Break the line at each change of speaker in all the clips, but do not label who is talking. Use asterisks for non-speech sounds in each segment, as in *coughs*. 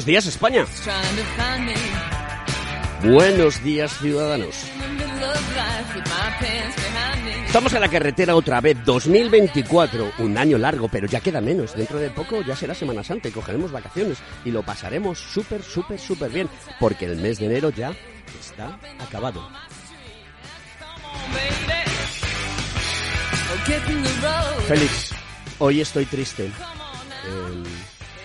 Buenos días España. Buenos días ciudadanos. Estamos en la carretera otra vez, 2024, un año largo, pero ya queda menos. Dentro de poco ya será Semana Santa y cogeremos vacaciones y lo pasaremos súper, súper, súper bien, porque el mes de enero ya está acabado. Félix, hoy estoy triste. Eh,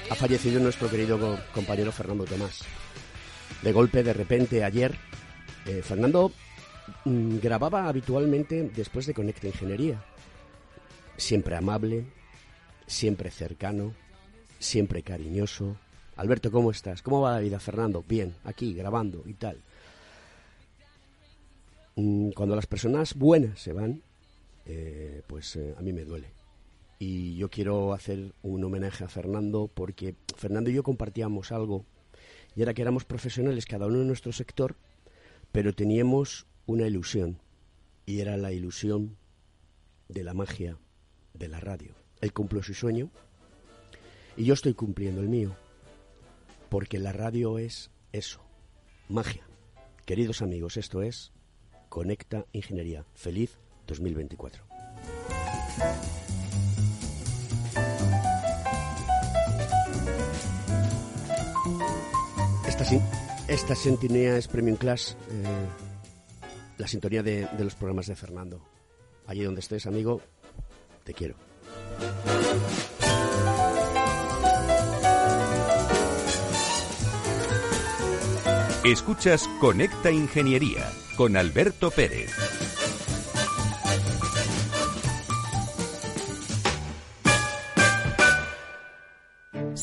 ha fallecido nuestro querido compañero Fernando Tomás. De golpe, de repente, ayer, eh, Fernando mm, grababa habitualmente después de Conecta Ingeniería. Siempre amable, siempre cercano, siempre cariñoso. Alberto, ¿cómo estás? ¿Cómo va la vida, Fernando? Bien, aquí, grabando y tal. Mm, cuando las personas buenas se van, eh, pues eh, a mí me duele y yo quiero hacer un homenaje a Fernando porque Fernando y yo compartíamos algo y era que éramos profesionales cada uno en nuestro sector, pero teníamos una ilusión y era la ilusión de la magia de la radio. Él cumplió su sueño y yo estoy cumpliendo el mío porque la radio es eso, magia. Queridos amigos, esto es Conecta Ingeniería. Feliz 2024. Esta, sintonía es Premium Class, eh, la sintonía de, de los programas de Fernando. Allí donde estés, amigo, te quiero.
Escuchas Conecta Ingeniería con Alberto Pérez.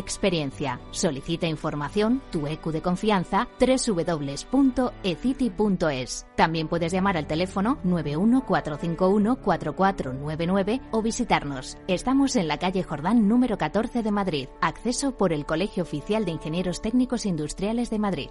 experiencia. Solicita información, tu EQ de confianza, www.ecity.es. También puedes llamar al teléfono 914514499 o visitarnos. Estamos en la calle Jordán número 14 de Madrid. Acceso por el Colegio Oficial de Ingenieros Técnicos Industriales de Madrid.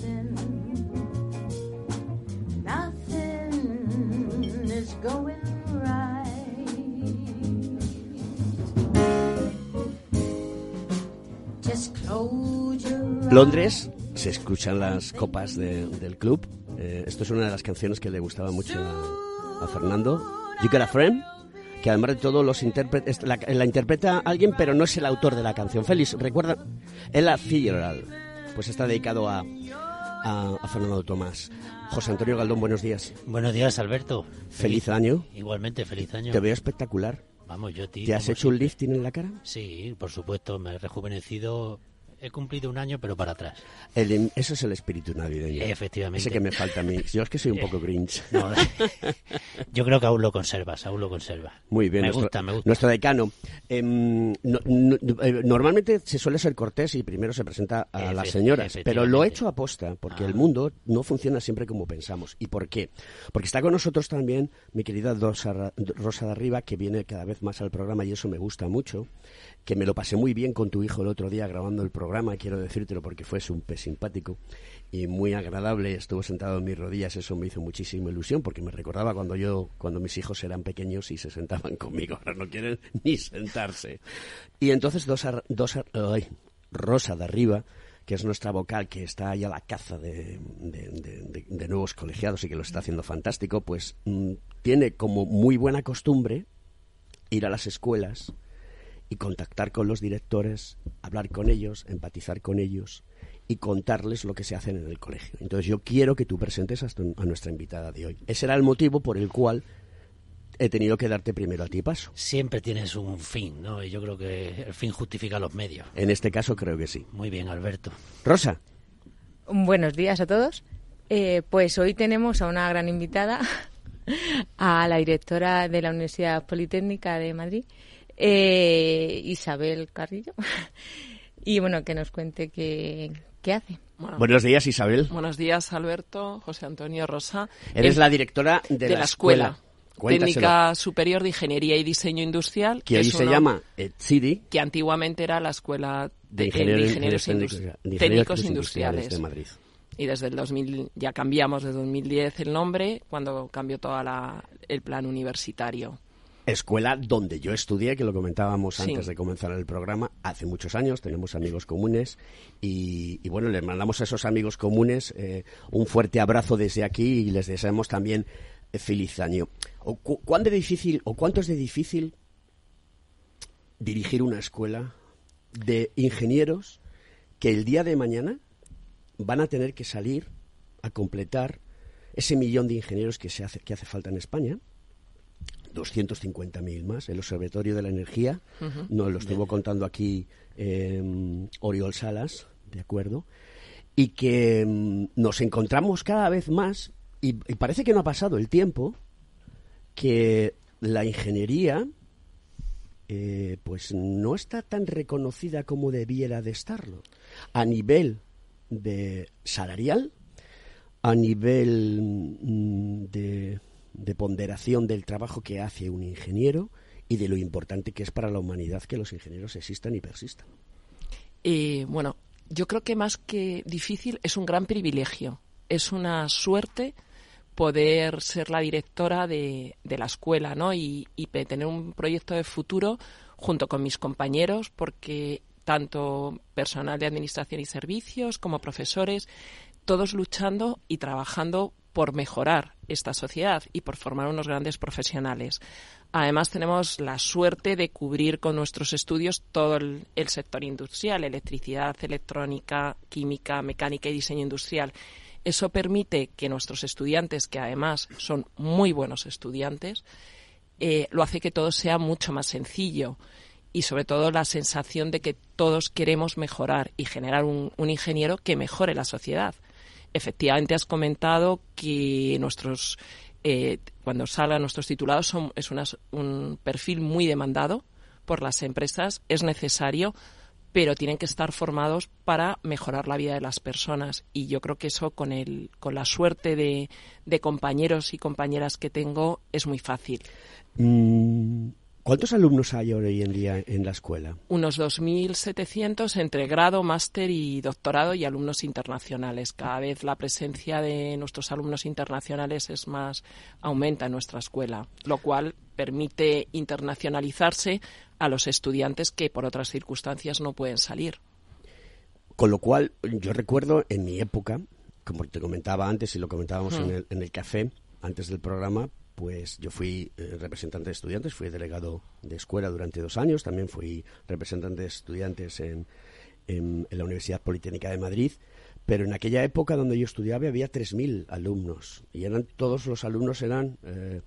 Londres, se escuchan las copas de- del club. Eh, esto es una de las canciones que le gustaba mucho a, a Fernando. You Got a Friend, que además de todo los intérpretes, la, la interpreta alguien, pero no es el autor de la canción. Félix, recuerda, Ella Fitzgerald, pues está dedicado a, a, a Fernando Tomás. José Antonio Galdón, buenos días.
Buenos días, Alberto.
Feliz año.
Igualmente, feliz año.
Te veo espectacular.
Vamos, yo ti.
¿Te has hecho un
siempre.
lifting en la cara?
Sí, por supuesto, me he rejuvenecido. He cumplido un año, pero para atrás.
El- eso es el espíritu navideño.
Efectivamente.
Ese que me falta a mí. Yo es que soy un poco grinch. *laughs*
No, *laughs* yo creo que aún lo conservas, aún lo conservas.
Muy bien.
Me
nuestro,
gusta, me gusta.
Nuestro decano. em, no- no- eh, normalmente se suele ser cortés y primero se presenta a las señoras, pero lo he hecho aposta porque
Ah.
el mundo no funciona siempre como pensamos. ¿Y por qué? Porque está con nosotros también mi querida Rosa, Rosa de Arriba, que viene cada vez más al programa y eso me gusta mucho. Que me lo pasé muy bien con tu hijo el otro día grabando el programa, quiero decírtelo porque fue súper simpático y muy agradable. Estuvo sentado en mis rodillas, eso me hizo muchísima ilusión porque me recordaba cuando yo, cuando mis hijos eran pequeños y se sentaban *laughs* conmigo. Ahora no quieren ni sentarse. Y entonces dos, ar- dos ar- ay, Rosa de arriba, que es nuestra vocal, que está ahí a la caza de, de- nuevos colegiados y que lo está haciendo fantástico, pues mm, tiene como muy buena costumbre ir a las escuelas y contactar con los directores, hablar con ellos, empatizar con ellos y contarles lo que se hacen en el colegio. Entonces yo quiero que tú presentes a, tu- a nuestra invitada de hoy. Ese era el motivo por el cual he tenido que darte primero a ti paso.
Siempre tienes un fin, ¿no? Y yo creo que el fin justifica los medios.
En este caso creo que sí.
Muy bien, Alberto.
Rosa,
Buenos días a todos. Eh, pues hoy tenemos a una gran invitada, *laughs* a la directora de la Universidad Politécnica de Madrid, eh, Isabel Carrillo, *laughs* y bueno, que nos cuente qué, qué hace.
Bueno,
buenos días Isabel.
buenos días, Alberto, José Antonio Rosa.
Eres la directora de,
de la escuela.
Cuéntaselo.
Técnica Superior de Ingeniería y Diseño Industrial.
que
es
se
uno
llama ETSIDI,
Que antiguamente era la Escuela
de
de,
Ingenieros,
de Ingenieros
Técnicos-
Indus-
de Ingenieros
Técnicos
Industriales
Industriales.
de Madrid.
Y desde el 2000, ya cambiamos de 2010 el nombre, cuando cambió todo el plan universitario.
Escuela donde yo estudié, que lo comentábamos
Sí.
antes de comenzar el programa, hace muchos años, tenemos amigos comunes y, y bueno, les mandamos a esos amigos comunes eh, un fuerte abrazo desde aquí y les deseamos también feliz año. O, cu- ¿Cuán de difícil o cuánto es de difícil dirigir una escuela de ingenieros que el día de mañana van a tener que salir a completar ese millón de ingenieros que, se hace, que hace falta en España? 250.000 más. El Observatorio de la Energía nos lo estuvo contando aquí eh, Oriol Salas, ¿de acuerdo? Y que mm, nos encontramos cada vez más, y, y parece que no ha pasado el tiempo, que la ingeniería eh, pues no está tan reconocida como debiera de estarlo. A nivel de salarial, a nivel mm, de, de ponderación del trabajo que hace un ingeniero y de lo importante que es para la humanidad que los ingenieros existan y persistan.
Eh, bueno, yo creo que más que difícil es un gran privilegio. Es una suerte poder ser la directora de, la escuela, ¿no? Y, y tener un proyecto de futuro junto con mis compañeros, porque tanto personal de administración y servicios como profesores, todos luchando y trabajando por mejorar esta sociedad y por formar unos grandes profesionales. Además, tenemos la suerte de cubrir con nuestros estudios todo el, sector industrial, electricidad, electrónica, química, mecánica y diseño industrial. Eso permite que nuestros estudiantes, que además son muy buenos estudiantes, eh, lo hace que todo sea mucho más sencillo y sobre todo la sensación de que todos queremos mejorar y generar un ingeniero que mejore la sociedad. Efectivamente, has comentado que nuestros eh, cuando salgan nuestros titulados son, es una- un perfil muy demandado por las empresas. Es necesario pero tienen que estar formados para mejorar la vida de las personas. Y yo creo que eso, con, el, con la suerte de, de compañeros y compañeras que tengo, es muy fácil.
Mm, ¿Cuántos alumnos hay hoy en día en la escuela?
Unos 2.700 entre grado, máster y doctorado y alumnos internacionales. Cada vez la presencia de nuestros alumnos internacionales es más, aumenta en nuestra escuela, lo cual permite internacionalizarse a los estudiantes que por otras circunstancias no pueden salir.
Con lo cual, yo recuerdo en mi época, como te comentaba antes y lo comentábamos en, el, en el café antes del programa, pues yo fui eh, representante de estudiantes, fui delegado de escuela durante dos años, también fui representante de estudiantes en, en- la Universidad Politécnica de Madrid, pero en aquella época donde yo estudiaba había 3.000 alumnos y eran todos los alumnos eran, eh,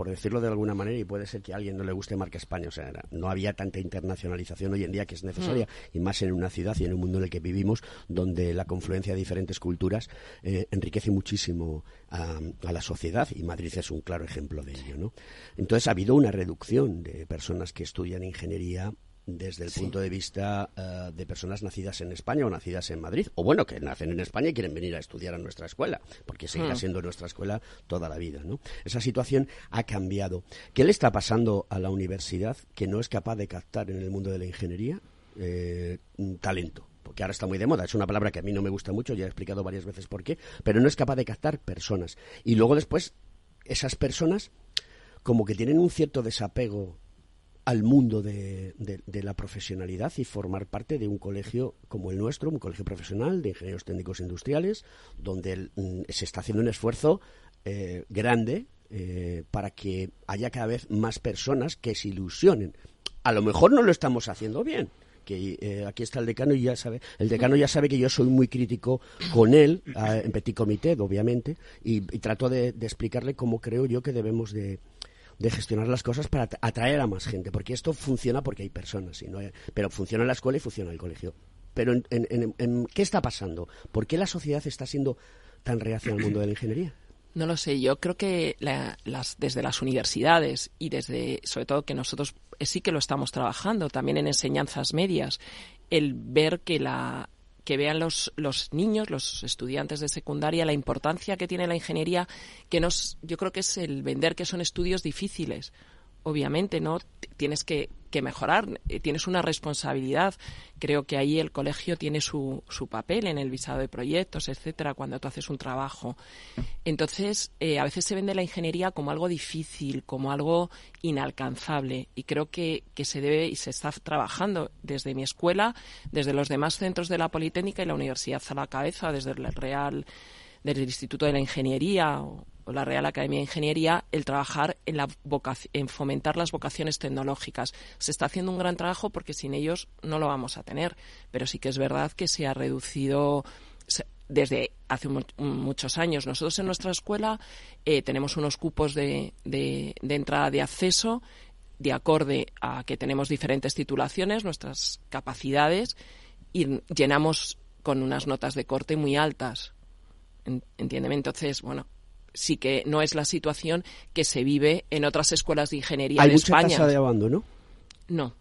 por decirlo de alguna manera, y puede ser que a alguien no le guste Marca España, o sea, era- no había tanta internacionalización hoy en día que es necesaria, y más en una ciudad y en un mundo en el que vivimos, donde la confluencia de diferentes culturas eh, enriquece muchísimo a, a la sociedad, y Madrid es un claro ejemplo de ello. ¿no? Entonces ha habido una reducción de personas que estudian ingeniería desde el punto de vista eh, de personas nacidas en España o nacidas en Madrid, o bueno, que nacen en España y quieren venir a estudiar a nuestra escuela, porque seguirá
Mm.
siendo nuestra escuela toda la vida. ¿no? Esa situación ha cambiado. ¿Qué le está pasando a la universidad que no es capaz de captar en el mundo de la ingeniería eh, talento? Porque ahora está muy de moda, es una palabra que a mí no me gusta mucho, ya he explicado varias veces por qué, pero no es capaz de captar personas. Y luego después, esas personas como que tienen un cierto desapego al mundo de, de- la profesionalidad y formar parte de un colegio como el nuestro, un colegio profesional de ingenieros técnicos industriales, donde mm, se está haciendo un esfuerzo eh, grande eh, para que haya cada vez más personas que se ilusionen. A lo mejor no lo estamos haciendo bien. Que eh, aquí está el decano y ya sabe, el decano ya sabe que yo soy muy crítico con él, eh, en petit comité, obviamente, y, y trato de, de explicarle cómo creo yo que debemos de, de gestionar las cosas para at- atraer a más gente, porque esto funciona porque hay personas, y no hay- pero funciona la escuela y funciona el colegio. Pero en, en- en- ¿qué está pasando? ¿Por qué la sociedad está siendo tan reacia al mundo de la ingeniería? *clears throat*
No lo sé, yo creo que la- las, desde las universidades y desde, sobre todo que nosotros eh, sí que lo estamos trabajando, también en enseñanzas medias, el ver que la que vean los, los niños, los estudiantes de secundaria, la importancia que tiene la ingeniería, que nos, yo creo que es el vender que son estudios difíciles. Obviamente, ¿no? Tienes que, que mejorar, eh, tienes una responsabilidad. Creo que ahí el colegio tiene su, su papel en el visado de proyectos, etcétera, cuando tú haces un trabajo. Entonces, eh, a veces se vende la ingeniería como algo difícil, como algo inalcanzable. Y creo que, que se debe y se está trabajando desde mi escuela, desde los demás centros de la Politécnica y la Universidad a la cabeza, desde el Real, desde el Instituto de la Ingeniería o la Real Academia de Ingeniería, el trabajar en, la en fomentar las vocaciones tecnológicas. Se está haciendo un gran trabajo porque sin ellos no lo vamos a tener. Pero sí que es verdad que se ha reducido desde hace mu- muchos años. Nosotros en nuestra escuela eh, tenemos unos cupos de, de- de entrada de acceso de acorde a que tenemos diferentes titulaciones, nuestras capacidades, y llenamos con unas notas de corte muy altas. En- Entiéndeme, entonces, bueno, sí que no es la situación que se vive en otras escuelas de ingeniería
Hay
de
mucha
España.
tasa de abandono.
No,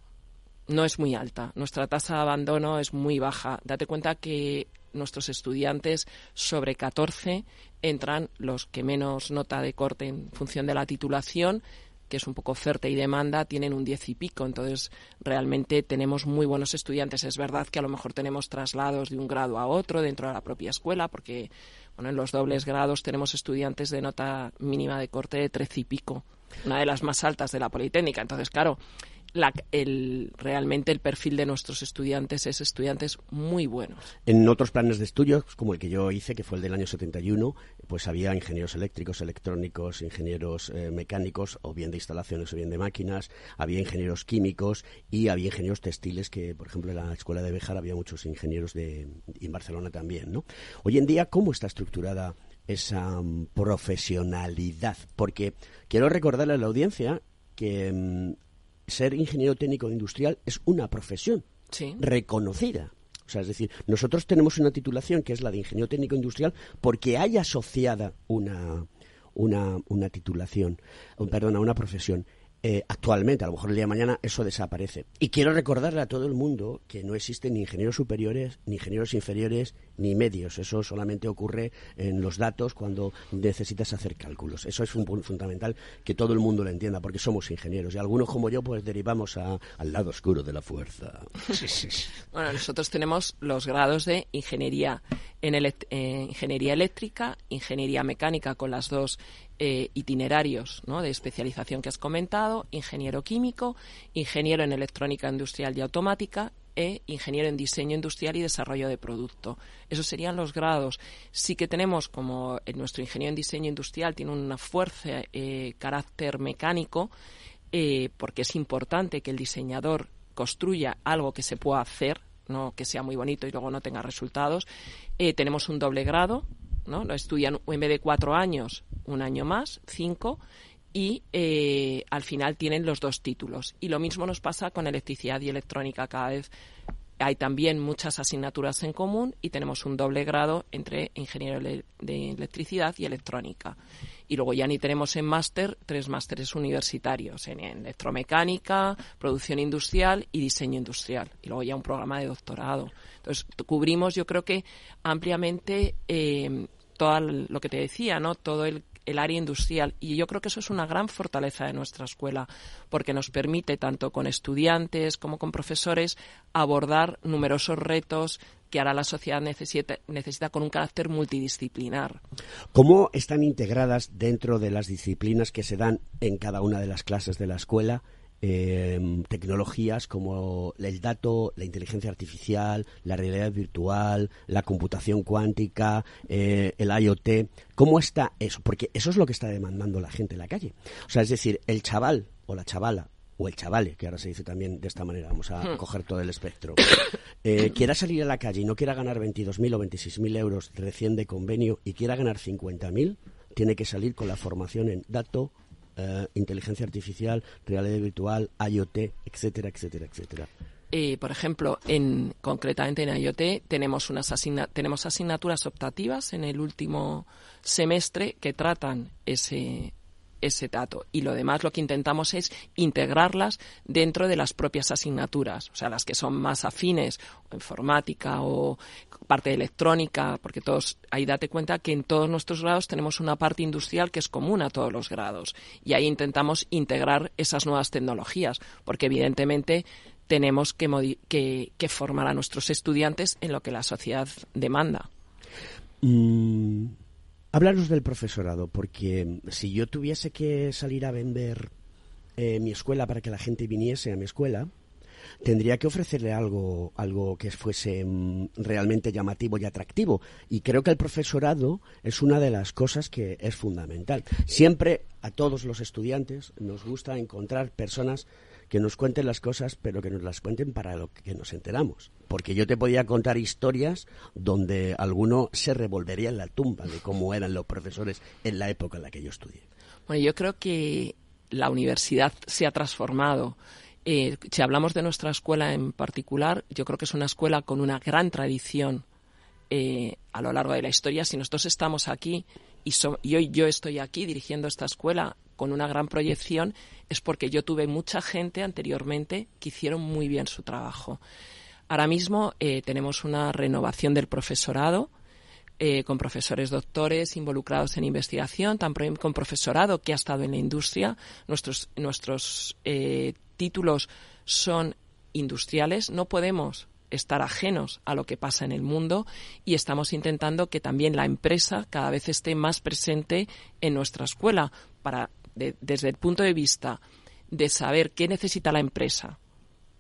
no es muy alta. Nuestra tasa de abandono es muy baja. Date cuenta que nuestros estudiantes sobre 14 entran los que menos nota de corte en función de la titulación que es un poco oferta y demanda, tienen un 10 y pico. Entonces, realmente tenemos muy buenos estudiantes. Es verdad que a lo mejor tenemos traslados de un grado a otro dentro de la propia escuela, porque bueno, en los dobles grados tenemos estudiantes de nota mínima de corte de 13 y pico, una de las más altas de la Politécnica. Entonces, claro, la- el, realmente el perfil de nuestros estudiantes es estudiantes muy buenos.
En otros planes de estudios, como el que yo hice, que fue el del año 71, pues había ingenieros eléctricos, electrónicos, ingenieros eh, mecánicos, o bien de instalaciones o bien de máquinas, había ingenieros químicos y había ingenieros textiles, que por ejemplo en la escuela de Béjar había muchos ingenieros de, y en Barcelona también, ¿no? Hoy en día, ¿cómo está estructurada esa mm, profesionalidad? Porque quiero recordarle a la audiencia que mm, ser ingeniero técnico industrial es una profesión
Sí.
reconocida. O sea, es decir, nosotros tenemos una titulación que es la de ingeniero técnico industrial porque hay asociada una, una, una titulación, perdona, una profesión. Eh, actualmente, a lo mejor el día de mañana, eso desaparece. Y quiero recordarle a todo el mundo que no existen ni ingenieros superiores, ni ingenieros inferiores, ni medios. Eso solamente ocurre en los datos cuando necesitas hacer cálculos. Eso es un punto fundamental que todo el mundo lo entienda, porque somos ingenieros. Y algunos como yo, pues derivamos a- al lado oscuro de la fuerza.
Bueno, nosotros tenemos los grados de ingeniería en eh, ingeniería eléctrica, ingeniería mecánica con las dos eh, itinerarios de especialización que has comentado, ingeniero químico, ingeniero en electrónica industrial y automática e ingeniero en diseño industrial y desarrollo de producto. Esos serían los grados. Sí que tenemos, como nuestro ingeniero en diseño industrial tiene una fuerza eh, carácter mecánico, eh, porque es importante que el diseñador construya algo que se pueda hacer, no que sea muy bonito y luego no tenga resultados. Eh, tenemos un doble grado, ¿no? Lo estudian en vez de cuatro años, un año más, cinco, y eh, al final tienen los dos títulos. Y lo mismo nos pasa con electricidad y electrónica. Cada vez hay también muchas asignaturas en común y tenemos un doble grado entre ingeniero de electricidad y electrónica. Y luego ya ni tenemos en máster tres másteres universitarios en electromecánica, producción industrial y diseño industrial. Y luego ya un programa de doctorado. Entonces cubrimos, yo creo que ampliamente eh, todo lo que te decía, ¿no? Todo el el área industrial y yo creo que eso es una gran fortaleza de nuestra escuela porque nos permite tanto con estudiantes como con profesores abordar numerosos retos que ahora la sociedad necesita, necesita con un carácter multidisciplinar.
¿Cómo están integradas dentro de las disciplinas que se dan en cada una de las clases de la escuela? Eh, tecnologías como el dato, la inteligencia artificial, la realidad virtual, la computación cuántica, eh, el IoT. ¿Cómo está eso? Porque eso es lo que está demandando la gente en la calle. O sea, es decir, el chaval o la chavala o el chavale, que ahora se dice también de esta manera, vamos a
Hmm.
coger todo el espectro, eh, quiera salir a la calle y no quiera ganar 22.000 o 26.000 euros recién de convenio y quiera ganar 50.000, tiene que salir con la formación en dato, eh, inteligencia artificial, realidad virtual, IoT, etcétera, etcétera, etcétera.
Eh, por ejemplo, en, concretamente en IoT tenemos, unas asigna- tenemos asignaturas optativas en el último semestre que tratan ese, ese dato. Y lo demás lo que intentamos es integrarlas dentro de las propias asignaturas, o sea, las que son más afines, o informática o parte electrónica, porque todos, ahí date cuenta que en todos nuestros grados tenemos una parte industrial que es común a todos los grados. Y ahí intentamos integrar esas nuevas tecnologías, porque evidentemente tenemos que, que formar a nuestros estudiantes en lo que la sociedad demanda.
Mm, hablaros del profesorado, porque si yo tuviese que salir a vender eh, mi escuela para que la gente viniese a mi escuela, tendría que ofrecerle algo, algo que fuese mm, realmente llamativo y atractivo. Y creo que el profesorado es una de las cosas que es fundamental. Siempre a todos los estudiantes nos gusta encontrar personas que nos cuenten las cosas, pero que nos las cuenten para lo que nos enteramos. Porque yo te podía contar historias donde alguno se revolvería en la tumba de cómo eran los profesores en la época en la que yo estudié.
Bueno, yo creo que la universidad se ha transformado. Eh, si hablamos de nuestra escuela en particular, yo creo que es una escuela con una gran tradición eh, a lo largo de la historia. Si nosotros estamos aquí y, so- y hoy yo estoy aquí dirigiendo esta escuela con una gran proyección, es porque yo tuve mucha gente anteriormente que hicieron muy bien su trabajo. Ahora mismo eh, tenemos una renovación del profesorado eh, con profesores doctores involucrados en investigación, también con profesorado que ha estado en la industria. Nuestros, nuestros eh, títulos son industriales. No podemos estar ajenos a lo que pasa en el mundo y estamos intentando que también la empresa cada vez esté más presente en nuestra escuela para de- desde el punto de vista de saber qué necesita la empresa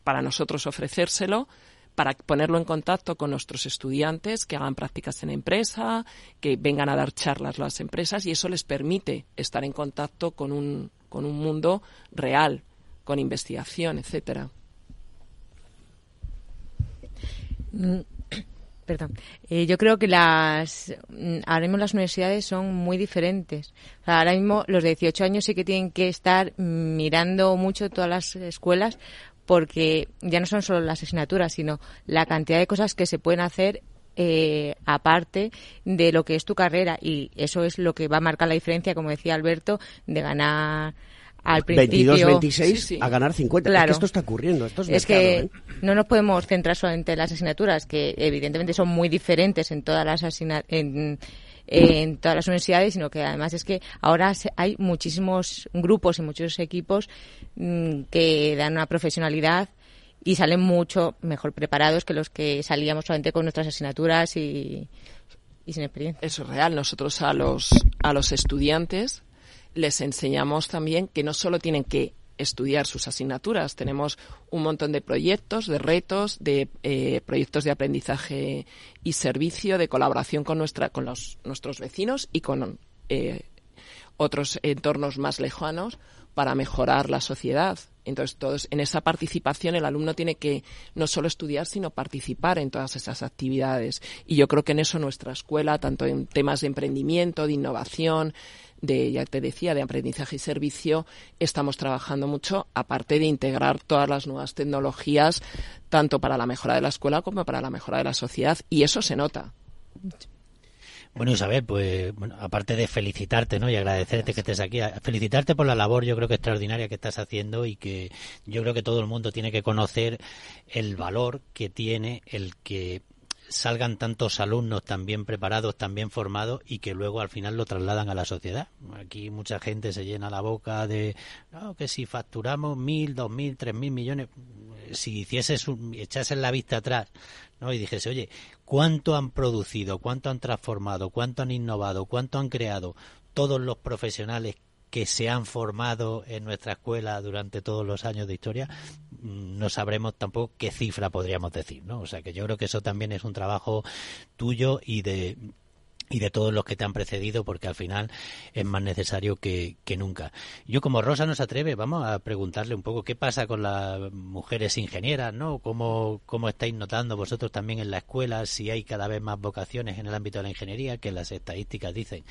para nosotros ofrecérselo, para ponerlo en contacto con nuestros estudiantes que hagan prácticas en empresa, que vengan a dar charlas las empresas y eso les permite estar en contacto con un, con un mundo real, con investigación, etcétera.
Mm, *coughs* Perdón. Eh, yo creo que las mm, ahora mismo las universidades son muy diferentes. Ahora mismo los de 18 años sí que tienen que estar mirando mucho todas las escuelas porque ya no son solo las asignaturas, sino la cantidad de cosas que se pueden hacer eh, aparte de lo que es tu carrera y eso es lo que va a marcar la diferencia, como decía Alberto, de ganar al principio
22-26
Sí, sí.
a ganar 50. Es
Claro.
que esto está ocurriendo. Esto es,
es
mercado,
que
¿eh?
no nos podemos centrar solamente en las asignaturas, que evidentemente son muy diferentes en todas las asigna- en, en todas las universidades, sino que además es que ahora se- hay muchísimos grupos y muchos equipos mm, que dan una profesionalidad y salen mucho mejor preparados que los que salíamos solamente con nuestras asignaturas y, y sin experiencia.
Eso es real. Nosotros a los, a los estudiantes les enseñamos también que no solo tienen que estudiar sus asignaturas, tenemos un montón de proyectos, de retos, de eh, proyectos de aprendizaje y servicio, de colaboración con nuestra, con los, nuestros vecinos y con eh, otros entornos más lejanos para mejorar la sociedad. Entonces, todos, en esa participación el alumno tiene que no solo estudiar, sino participar en todas esas actividades. Y yo creo que en eso nuestra escuela, tanto en temas de emprendimiento, de innovación, de, ya te decía, de aprendizaje y servicio, estamos trabajando mucho, aparte de integrar todas las nuevas tecnologías, tanto para la mejora de la escuela como para la mejora de la sociedad. Y eso se nota.
Bueno, Isabel, pues bueno, aparte de felicitarte ¿no? y agradecerte que estés aquí, felicitarte por la labor yo creo que extraordinaria que estás haciendo y que yo creo que todo el mundo tiene que conocer el valor que tiene el que salgan tantos alumnos tan bien preparados, tan bien formados y que luego al final lo trasladan a la sociedad. Aquí mucha gente se llena la boca de no, que si facturamos mil, dos mil, tres mil millones, si hicieses echases la vista atrás ¿no? y dijese, oye, ¿cuánto han producido, cuánto han transformado, cuánto han innovado, cuánto han creado todos los profesionales que se han formado en nuestra escuela durante todos los años de historia, mm, no sabremos tampoco qué cifra podríamos decir, ¿no? O sea que yo creo que eso también es un trabajo tuyo y de y de todos los que te han precedido, porque al final es más necesario que, que nunca. Yo, como Rosa no se atreve, vamos a preguntarle un poco qué pasa con las mujeres ingenieras, ¿no? ¿Cómo, cómo estáis notando vosotros también en la escuela si hay cada vez más vocaciones en el ámbito de la ingeniería, que las estadísticas dicen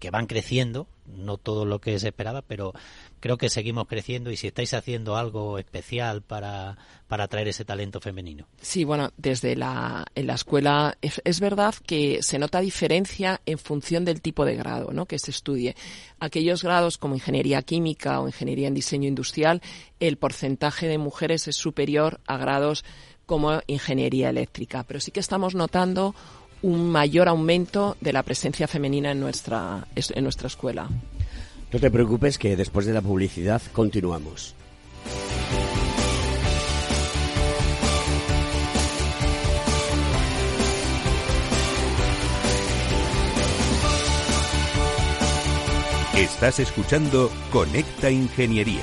que van creciendo, no todo lo que se esperaba, pero creo que seguimos creciendo y si estáis haciendo algo especial para, para atraer ese talento femenino.
Sí, bueno, desde la, en la escuela es, es verdad que se nota diferencia en función del tipo de grado ¿no? que se estudie. Aquellos grados como ingeniería química o ingeniería en diseño industrial, el porcentaje de mujeres es superior a grados como ingeniería eléctrica, pero sí que estamos notando un mayor aumento de la presencia femenina en nuestra, es- en nuestra escuela.
No te preocupes que después de la publicidad continuamos.
Estás escuchando Conecta Ingeniería.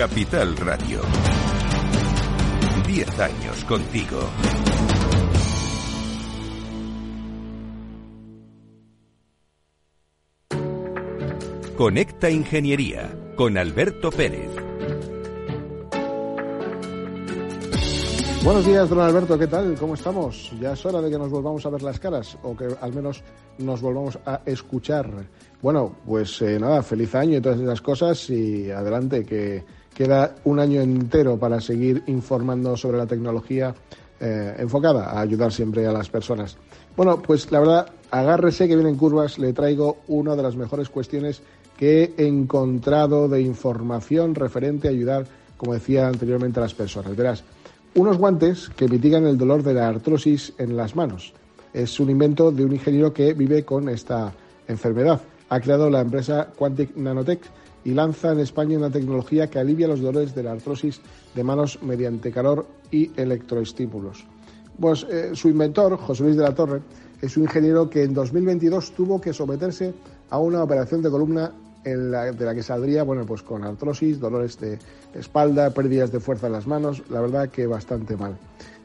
Capital Radio. Diez años contigo. Conecta Ingeniería con Alberto Pérez.
Buenos días, don Alberto, ¿qué tal? ¿Cómo estamos? Ya es hora de que nos volvamos a ver las caras o que al menos nos volvamos a escuchar. Bueno, pues eh, nada, feliz año y todas esas cosas y adelante, que queda un año entero para seguir informando sobre la tecnología eh, enfocada a ayudar siempre a las personas. Bueno, pues la verdad, agárrese que vienen curvas, le traigo una de las mejores cuestiones que he encontrado de información referente a ayudar, como decía anteriormente, a las personas. Verás, unos guantes que mitigan el dolor de la artrosis en las manos. Es un invento de un ingeniero que vive con esta enfermedad. Ha creado la empresa Quantic Nanotech y lanza en España una tecnología que alivia los dolores de la artrosis de manos mediante calor y electroestímulos. Pues eh, su inventor, José Luis de la Torre, es un ingeniero que en 2022 tuvo que someterse a una operación de columna de la que saldría, bueno, pues con artrosis, dolores de espalda, pérdidas de fuerza en las manos, la verdad que bastante mal.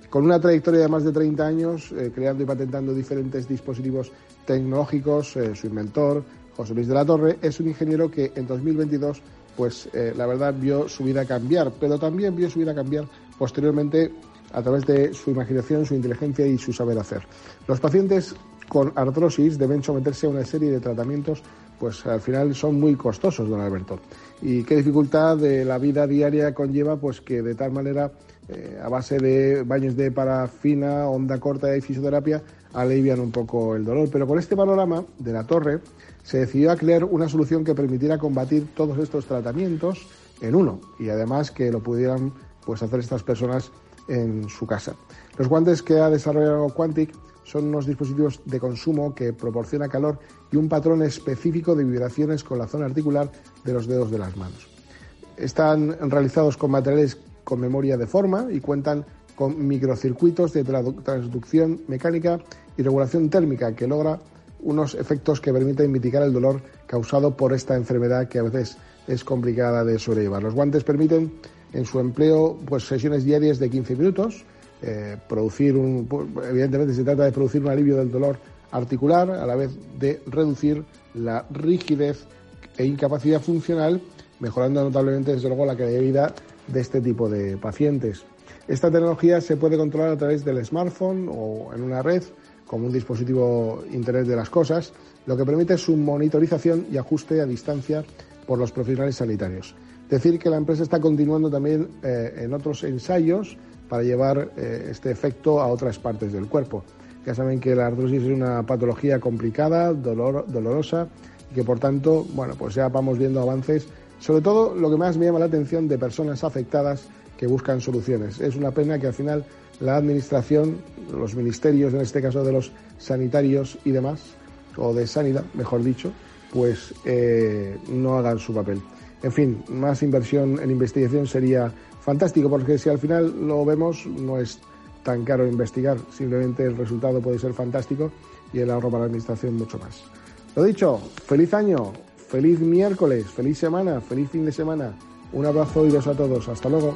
Con una trayectoria de más de 30 años, eh, creando y patentando diferentes dispositivos tecnológicos, eh, su inventor, José Luis de la Torre, es un ingeniero que en 2022, pues eh, la verdad vio su vida cambiar, pero también vio su vida cambiar posteriormente a través de su imaginación, su inteligencia y su saber hacer. Los pacientes con artrosis deben someterse a una serie de tratamientos pues al final son muy costosos, don Alberto. Y qué dificultad de la vida diaria conlleva, pues que de tal manera, eh, a base de baños de parafina, onda corta y fisioterapia, alivian un poco el dolor. Pero con este panorama de la torre, se decidió a crear una solución que permitiera combatir todos estos tratamientos en uno y además que lo pudieran pues hacer estas personas en su casa. Los guantes que ha desarrollado Quantic son unos dispositivos de consumo que proporciona calor y un patrón específico de vibraciones con la zona articular de los dedos de las manos. Están realizados con materiales con memoria de forma y cuentan con microcircuitos de transducción mecánica y regulación térmica que logra unos efectos que permiten mitigar el dolor causado por esta enfermedad que a veces es complicada de sobrellevar. Los guantes permiten en su empleo pues sesiones diarias de 15 minutos eh, producir un, evidentemente se trata de producir un alivio del dolor articular a la vez de reducir la rigidez e incapacidad funcional, mejorando notablemente desde luego la calidad de vida de este tipo de pacientes. Esta tecnología se puede controlar a través del smartphone o en una red como un dispositivo Internet de las cosas, lo que permite su monitorización y ajuste a distancia por los profesionales sanitarios. Decir que la empresa está continuando también eh, en otros ensayos para llevar eh, este efecto a otras partes del cuerpo. Ya saben que la artrosis es una patología complicada, dolor, dolorosa, y que por tanto, bueno, pues ya vamos viendo avances, sobre todo lo que más me llama la atención de personas afectadas que buscan soluciones. Es una pena que al final la administración, los ministerios, en este caso de los sanitarios y demás, o de sanidad, mejor dicho, pues eh, no hagan su papel. En fin, más inversión en investigación sería fantástico, porque si al final lo vemos, no es tan caro investigar, simplemente el resultado puede ser fantástico y el ahorro para la administración mucho más. Lo dicho, feliz año, feliz miércoles, feliz semana, feliz fin de semana. Un abrazo y beso a todos. Hasta luego.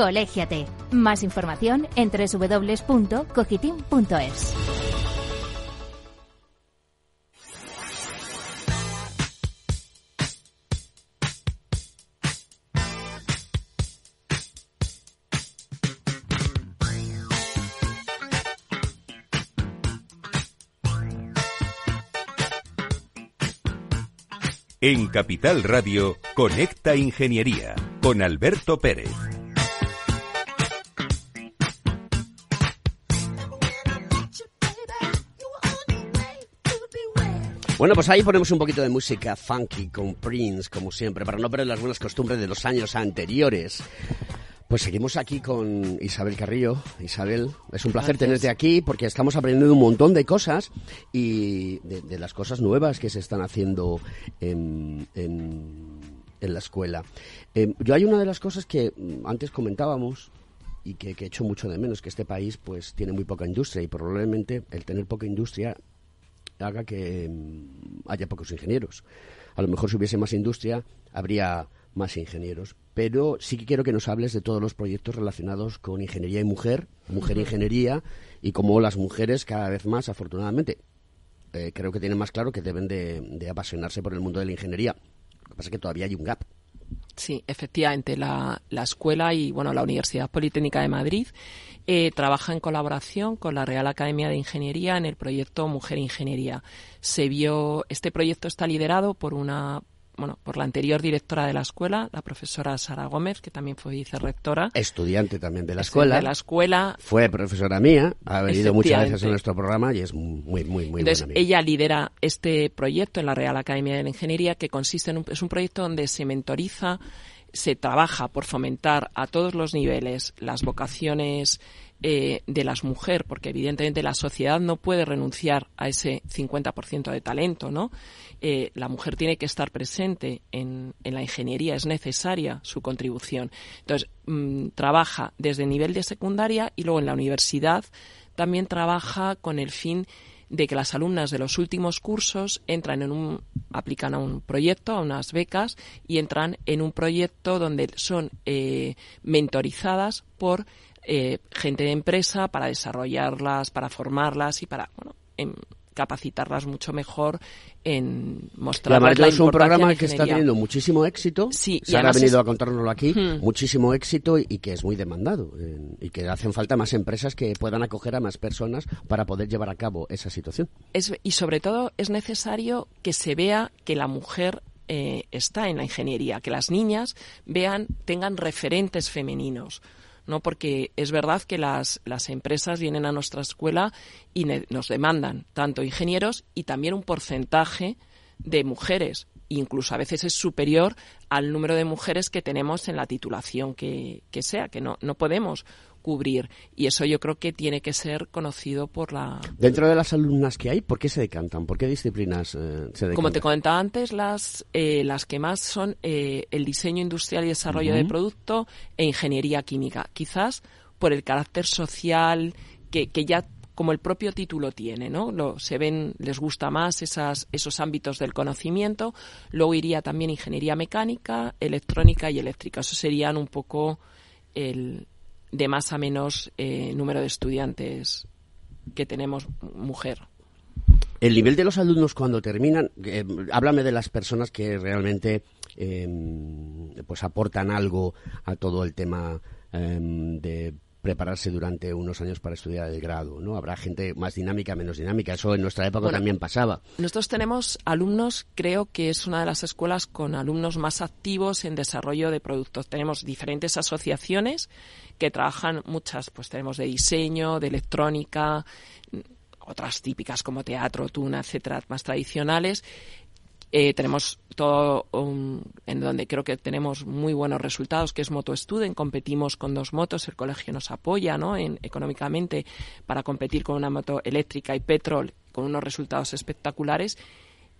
Colégiate. Más información en www.cogitim.es.
En Capital Radio, Conecta Ingeniería con Alberto Pérez.
Bueno, pues ahí ponemos un poquito de música funky con Prince, como siempre, para no perder las buenas costumbres de los años anteriores. Pues seguimos aquí con Isabel Carrillo. Isabel, es un placer
Gracias.
tenerte aquí porque estamos aprendiendo un montón de cosas y de, de las cosas nuevas que se están haciendo en, en- en la escuela. Eh, yo hay una de las cosas que antes comentábamos y que, que echo mucho de menos, que este país pues tiene muy poca industria y probablemente el tener poca industria haga que mm, haya pocos ingenieros. A lo mejor si hubiese más industria habría más ingenieros. Pero sí que quiero que nos hables de todos los proyectos relacionados con ingeniería y mujer, mujer e
Ujú.
ingeniería, y cómo las mujeres cada vez más, afortunadamente, eh, creo que tienen más claro que deben de, de apasionarse por el mundo de la ingeniería. Lo que pasa es que todavía hay un gap.
Sí, efectivamente, la, la escuela y bueno, la Universidad Politécnica de Madrid eh, trabaja en colaboración con la Real Academia de Ingeniería en el proyecto Mujer Ingeniería. Se vio, este proyecto está liderado por una bueno, por la anterior directora de la escuela, la profesora Sara Gómez, que también fue vicerrectora.
Estudiante también de la escuela.
De la escuela.
Fue profesora mía, ha venido muchas veces a nuestro programa y es muy, muy, muy
Entonces,
buena
ella lidera este proyecto en la Real Academia de la Ingeniería, que consiste en un, es un proyecto donde se mentoriza, se trabaja por fomentar a todos los niveles las vocaciones eh, de las mujeres, porque evidentemente la sociedad no puede renunciar a ese 50% de talento, ¿no? Eh, la mujer tiene que estar presente en, en la ingeniería, es necesaria su contribución. Entonces, mm, trabaja desde el nivel de secundaria y luego en la universidad también trabaja con el fin de que las alumnas de los últimos cursos entran en un aplican a un proyecto, a unas becas y entran en un proyecto donde son eh, mentorizadas por eh, gente de empresa para desarrollarlas, para formarlas y para bueno, em, capacitarlas mucho mejor en mostrar la
es un programa que está teniendo muchísimo éxito.
Sí,
Sara ha venido
es-
a contárnoslo aquí.
Hmm.
Muchísimo éxito y que es muy demandado. eh, y que hacen falta más empresas que puedan acoger a más personas para poder llevar a cabo esa situación.
es, y sobre todo es necesario que se vea que la mujer eh, está en la ingeniería, que las niñas vean, tengan referentes femeninos. ¿No? Porque es verdad que las, las empresas vienen a nuestra escuela y nos demandan tanto ingenieros y también un porcentaje de mujeres. Incluso a veces es superior al número de mujeres que tenemos en la titulación que, que sea, que no, no podemos cubrir. Y eso yo creo que tiene que ser conocido por la,
Dentro de las alumnas que hay, ¿por qué se decantan? ¿Por qué disciplinas eh, se decantan?
como te comentaba antes, las, eh, las que más son eh, el diseño industrial y desarrollo de producto e ingeniería química. Quizás por el carácter social que, que ya como el propio título tiene, ¿no? Lo, se ven, les gusta más esas, esos ámbitos del conocimiento. Luego iría también ingeniería mecánica, electrónica y eléctrica. Eso serían un poco el de más a menos eh, número de estudiantes que tenemos mujer.
El nivel de los alumnos cuando terminan, eh, háblame de las personas que realmente eh, pues aportan algo a todo el tema eh, de prepararse durante unos años para estudiar el grado, ¿no? Habrá gente más dinámica, menos dinámica, eso en nuestra época
Bueno,
también pasaba.
Nosotros tenemos alumnos, creo que es una de las escuelas con alumnos más activos en desarrollo de productos. Tenemos diferentes asociaciones que trabajan muchas, pues tenemos de diseño, de electrónica, otras típicas como teatro, tuna, etcétera, más tradicionales. Eh, tenemos todo um, en donde creo que tenemos muy buenos resultados, que es Moto Student. Competimos con dos motos, el colegio nos apoya ¿no? en, económicamente para competir con una moto eléctrica y petrol con unos resultados espectaculares.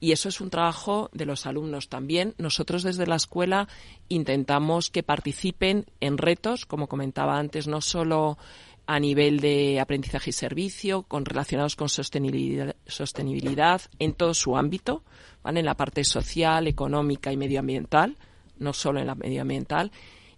Y eso es un trabajo de los alumnos también. Nosotros desde la escuela intentamos que participen en retos, como comentaba antes, no solo a nivel de aprendizaje y servicio, con, relacionados con sostenibilidad, sostenibilidad en todo su ámbito, en la parte social, económica y medioambiental, no solo en la medioambiental.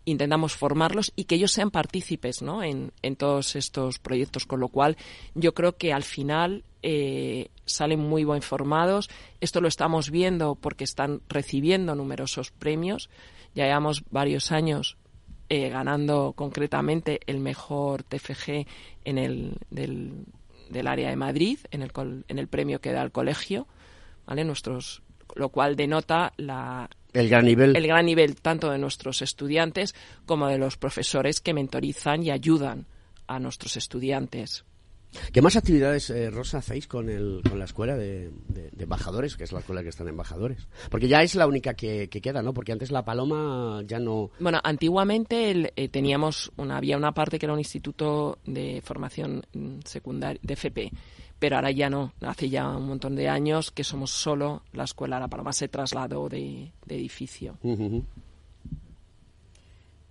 Intentamos formarlos y que ellos sean partícipes ¿no? en todos estos proyectos, con lo cual yo creo que al final eh, salen muy bien formados. Esto lo estamos viendo porque están recibiendo numerosos premios. Ya llevamos varios años eh, ganando concretamente el mejor TFG en el del, del área de Madrid, en el, en el premio que da el colegio, ¿vale? Nuestros, lo cual denota la,
El gran nivel.
el gran nivel tanto de nuestros estudiantes como de los profesores que mentorizan y ayudan a nuestros estudiantes.
¿Qué más actividades, eh, Rosa, hacéis con, el, con la escuela de, de- de embajadores, que es la escuela que están embajadores? Porque ya es la única que, que queda, ¿no? Porque antes la Paloma ya no...
Bueno, antiguamente el- eh, teníamos una, había una parte que era un instituto de formación secundaria, de FP, pero ahora ya no. Hace ya un montón de años que somos solo la escuela La Paloma se trasladó de, de edificio.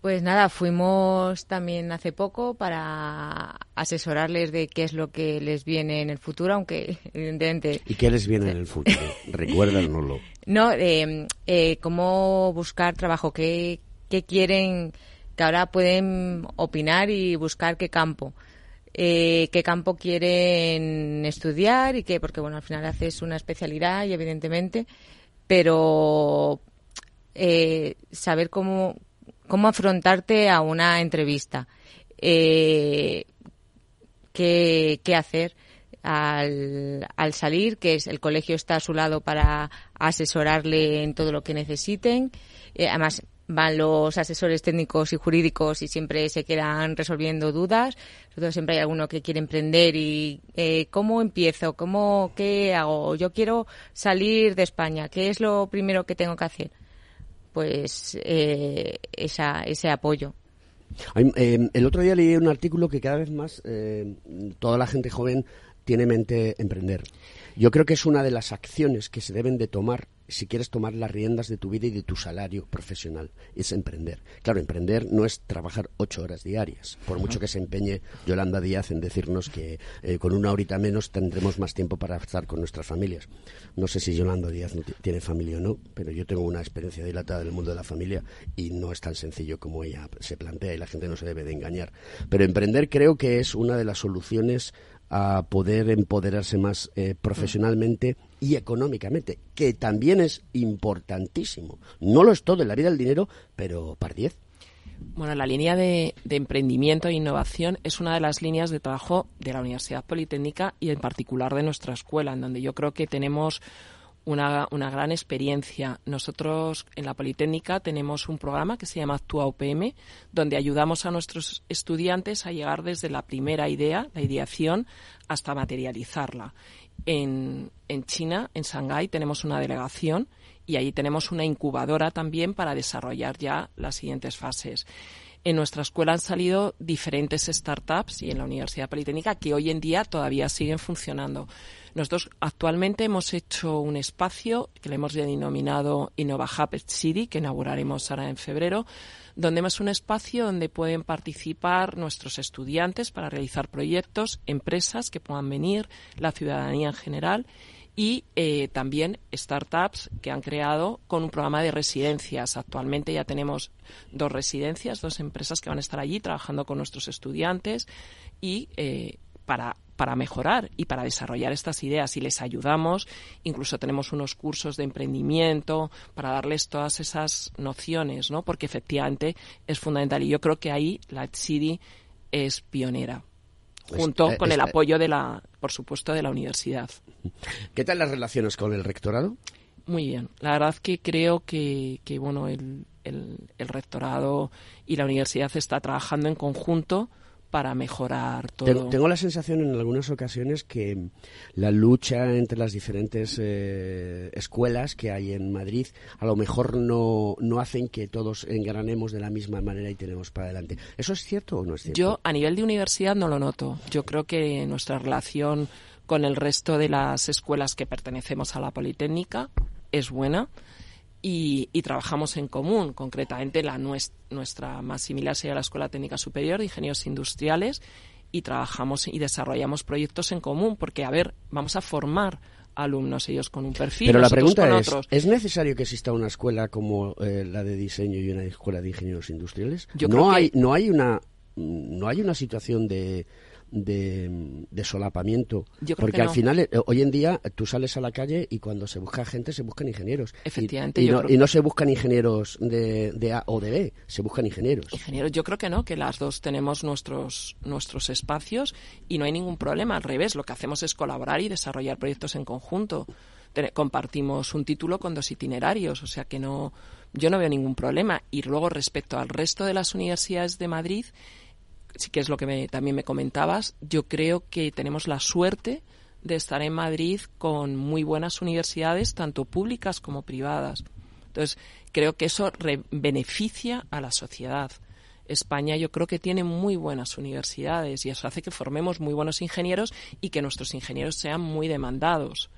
Pues nada, fuimos también hace poco para asesorarles de qué es lo que les viene en el futuro, aunque *laughs* evidentemente
¿Y qué les viene en el futuro? *laughs* Recuérdanoslo.
no, eh, eh, cómo buscar trabajo, qué, qué quieren, que ahora pueden opinar y buscar qué campo, eh, qué campo quieren estudiar y qué, porque bueno, al final haces una especialidad y evidentemente, pero eh, saber cómo, cómo afrontarte a una entrevista, eh, qué, hacer al, al salir, que es el colegio está a su lado para asesorarle en todo lo que necesiten. Eh, además, van los asesores técnicos y jurídicos y siempre se quedan resolviendo dudas. Sobre todo siempre hay alguno que quiere emprender y eh, ¿cómo empiezo? ¿Cómo, ¿Qué hago? Yo quiero salir de España. ¿Qué es lo primero que tengo que hacer? Pues eh, esa, ese apoyo.
Eh, el otro día leí un artículo que cada vez más eh, toda la gente joven tiene en mente emprender. Yo creo que es una de las acciones que se deben de tomar si quieres tomar las riendas de tu vida y de tu salario profesional. Es emprender. Claro, emprender no es trabajar ocho horas diarias. Por mucho que se empeñe Yolanda Díaz en decirnos que eh, con una horita menos tendremos más tiempo para estar con nuestras familias. No sé si Yolanda Díaz no ti- tiene familia o no, pero yo tengo una experiencia dilatada en el mundo de la familia y no es tan sencillo como ella se plantea y la gente no se debe de engañar. Pero emprender creo que es una de las soluciones a poder empoderarse más eh, profesionalmente y económicamente, que también es importantísimo. No lo es todo en la vida del dinero, pero par diez.
Bueno, la línea de, de emprendimiento e innovación es una de las líneas de trabajo de la Universidad Politécnica y en particular de nuestra escuela, en donde yo creo que tenemos una, una gran experiencia. Nosotros en la Politécnica tenemos un programa que se llama Actúa UPM, donde ayudamos a nuestros estudiantes a llegar desde la primera idea, la ideación, hasta materializarla. En, en China, en Shanghái, tenemos una delegación y ahí tenemos una incubadora también para desarrollar ya las siguientes fases. En nuestra escuela han salido diferentes startups y en la Universidad Politécnica que hoy en día todavía siguen funcionando. Nosotros actualmente hemos hecho un espacio que le hemos denominado Innova Hub City, que inauguraremos ahora en febrero, donde es un espacio donde pueden participar nuestros estudiantes para realizar proyectos, empresas que puedan venir, la ciudadanía en general y eh, también startups que han creado con un programa de residencias. Actualmente ya tenemos dos residencias, dos empresas que van a estar allí trabajando con nuestros estudiantes y eh, para para mejorar y para desarrollar estas ideas y les ayudamos. Incluso tenemos unos cursos de emprendimiento para darles todas esas nociones, ¿no? Porque efectivamente es fundamental y yo creo que ahí la CIDI es pionera junto
Es-
con
es-
el apoyo de la, por supuesto, de la universidad.
¿Qué tal las relaciones con el rectorado?
Muy bien. La verdad que creo que, que bueno, el, el, el rectorado y la universidad está trabajando en conjunto para mejorar todo.
Tengo, tengo la sensación en algunas ocasiones que la lucha entre las diferentes eh, escuelas que hay en Madrid a lo mejor no, no hacen que todos engranemos de la misma manera y tenemos para adelante. ¿Eso es cierto o no es cierto?
Yo a nivel de universidad no lo noto. Yo creo que nuestra relación con el resto de las escuelas que pertenecemos a la Politécnica es buena y, y trabajamos en común. Concretamente, la nues- nuestra más similar sería la Escuela Técnica Superior de Ingenieros Industriales y trabajamos y desarrollamos proyectos en común porque, a ver, vamos a formar alumnos ellos con un perfil,
Pero la pregunta
con
es,
otros.
¿es necesario que exista una escuela como eh, la de diseño y una escuela de ingenieros industriales?
Yo creo
no
que-
hay no hay una no hay una situación de de, de solapamiento
Yo creo
porque
que
al final eh, hoy en día tú sales a la calle y cuando se busca gente se buscan ingenieros Y-
Efectivamente,
y,
yo
no,
creo-
y no se buscan ingenieros de, de A o de B se buscan ingenieros
Ingenieros, yo creo que no, que las dos tenemos nuestros, nuestros espacios y no hay ningún problema. Al revés, lo que hacemos es colaborar y desarrollar proyectos en conjunto. Compartimos un título con dos itinerarios, o sea que no, yo no veo ningún problema. Y luego respecto al resto de las universidades de Madrid, sí que es lo que me- también me comentabas, yo creo que tenemos la suerte de estar en Madrid con muy buenas universidades, tanto públicas como privadas. Entonces, creo que eso re- beneficia a la sociedad. España yo creo que tiene muy buenas universidades y eso hace que formemos muy buenos ingenieros y que nuestros ingenieros sean muy demandados.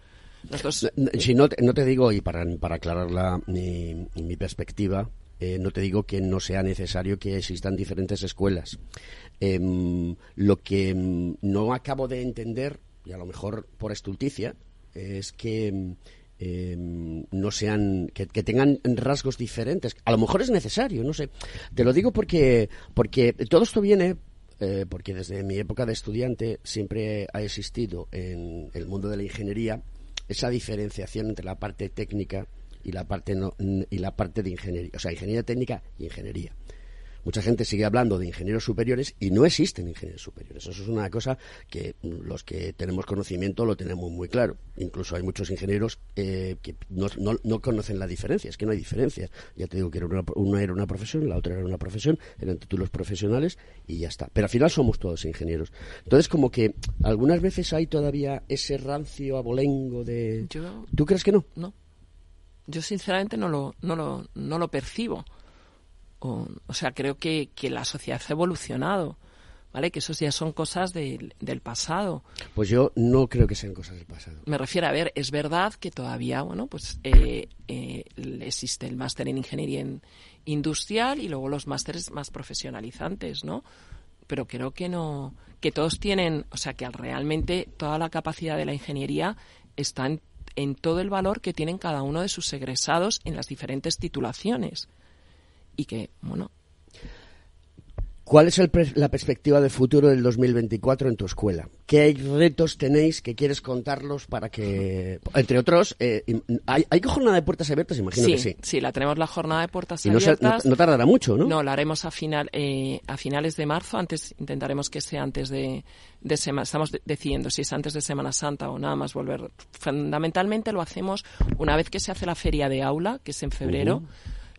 Nosotros,
No, te- digo, y para, para aclarar la- mi, mi perspectiva, eh, no te digo que no sea necesario que existan diferentes escuelas. Em, lo que em, no acabo de entender, y a lo mejor por estulticia, es que em, no sean que, que tengan rasgos diferentes. A lo mejor es necesario, no sé. Te lo digo porque porque todo esto viene eh, porque desde mi época de estudiante siempre ha existido en el mundo de la ingeniería esa diferenciación entre la parte técnica y la parte no- y la parte de ingeniería, o sea, ingeniería técnica y ingeniería. Mucha gente sigue hablando de ingenieros superiores y no existen ingenieros superiores. Eso es una cosa que mm, los que tenemos conocimiento lo tenemos muy claro. Incluso hay muchos ingenieros eh, que no, no- no conocen la diferencia. Es que no hay diferencia. Ya te digo que era una, una era una profesión, la otra era una profesión, eran títulos profesionales y ya está. Pero al final somos todos ingenieros. Entonces, como que algunas veces hay todavía ese rancio abolengo de...
Yo-
¿Tú crees que no?
No. Yo sinceramente no lo, no lo, no lo percibo. O, o sea, creo que, que la sociedad ha evolucionado, ¿vale? Que esos ya son cosas del, del pasado.
Pues yo no creo que sean cosas del pasado.
Me refiero a ver, es verdad que todavía, bueno, pues eh, eh, existe el máster en ingeniería en- industrial y luego los másteres más profesionalizantes, ¿no? Pero creo que no, que todos tienen, o sea, que realmente toda la capacidad de la ingeniería está en, en todo el valor que tienen cada uno de sus egresados en las diferentes titulaciones. Y que, bueno,
¿Cuál es el pre- la perspectiva de futuro del 2024 en tu escuela? ¿Qué retos tenéis que quieres contarlos para que, entre otros, eh, hay, hay jornada de puertas abiertas? Imagino que sí.
la tenemos la jornada de puertas
Y no, se- no-
abiertas.
no tardará mucho, ¿no?
No, la haremos a final eh, a finales de marzo. Antes intentaremos que sea antes de, de semana. Estamos de- decidiendo si es antes de Semana Santa o nada más volver. Fundamentalmente lo hacemos una vez que se hace la feria de aula, que es en febrero.